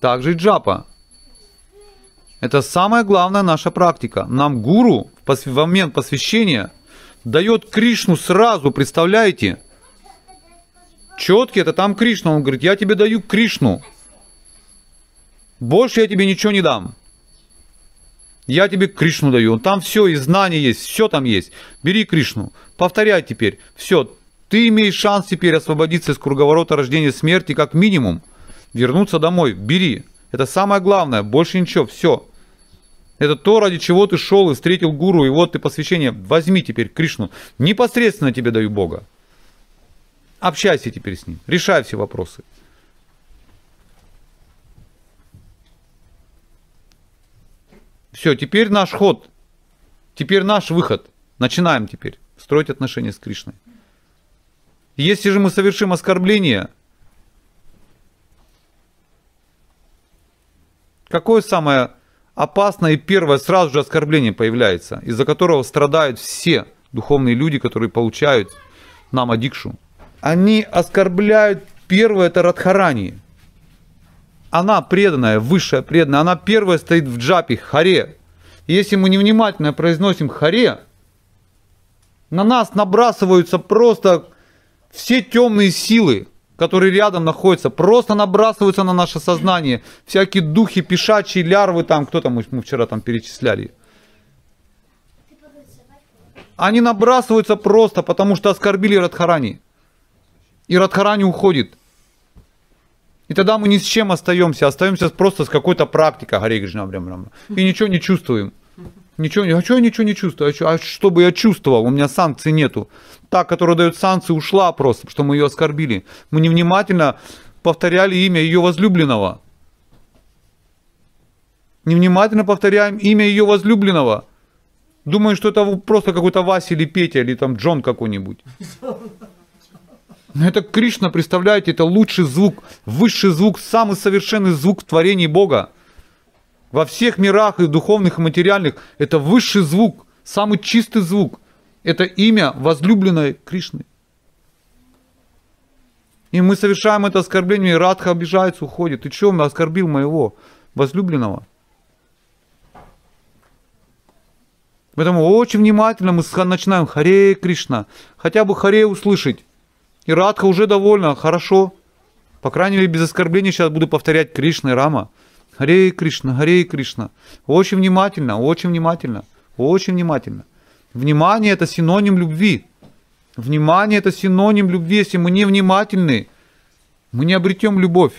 также и джапа. Это самая главная наша практика. Нам гуру в момент посвящения дает Кришну сразу, представляете? Четкий это там Кришна. Он говорит, я тебе даю Кришну. Больше я тебе ничего не дам. Я тебе Кришну даю. Там все, и знания есть, все там есть. Бери Кришну. Повторяй теперь. Все. Ты имеешь шанс теперь освободиться из круговорота рождения смерти как минимум. Вернуться домой. Бери. Это самое главное. Больше ничего. Все. Это то, ради чего ты шел и встретил гуру, и вот ты посвящение. Возьми теперь Кришну. Непосредственно тебе даю Бога. Общайся теперь с ним. Решай все вопросы. Все, теперь наш ход. Теперь наш выход. Начинаем теперь строить отношения с Кришной. Если же мы совершим оскорбление, какое самое опасное и первое сразу же оскорбление появляется, из-за которого страдают все духовные люди, которые получают нам адикшу? Они оскорбляют первое это Радхарани. Она преданная, высшая преданная, она первая стоит в джапе, харе. И если мы невнимательно произносим харе, на нас набрасываются просто все темные силы, которые рядом находятся, просто набрасываются на наше сознание. Всякие духи, пешачьи, лярвы там, кто там, мы вчера там перечисляли. Они набрасываются просто, потому что оскорбили Радхарани. И Радхарани уходит. И тогда мы ни с чем остаемся, остаемся просто с какой-то практикой, Харе Кришна, и ничего не чувствуем. Ничего, а что я ничего не чувствую? А, чё- а чтобы я чувствовал, у меня санкций нету. Та, которая дает санкции, ушла просто, что мы ее оскорбили. Мы невнимательно повторяли имя ее возлюбленного. Невнимательно повторяем имя ее возлюбленного. Думаю, что это просто какой-то Вася или Петя, или там Джон какой-нибудь. Но это Кришна, представляете, это лучший звук, высший звук, самый совершенный звук в творении Бога. Во всех мирах и духовных, и материальных это высший звук, самый чистый звук. Это имя возлюбленной Кришны. И мы совершаем это оскорбление, и Радха обижается, уходит. Ты что, оскорбил моего возлюбленного? Поэтому очень внимательно мы начинаем Харе Кришна. Хотя бы Харе услышать. И Радха уже довольна, хорошо. По крайней мере, без оскорблений сейчас буду повторять Кришна и Рама. Харе Кришна, Харе Кришна. Очень внимательно, очень внимательно, очень внимательно. Внимание это синоним любви. Внимание это синоним любви. Если мы не внимательны, мы не обретем любовь.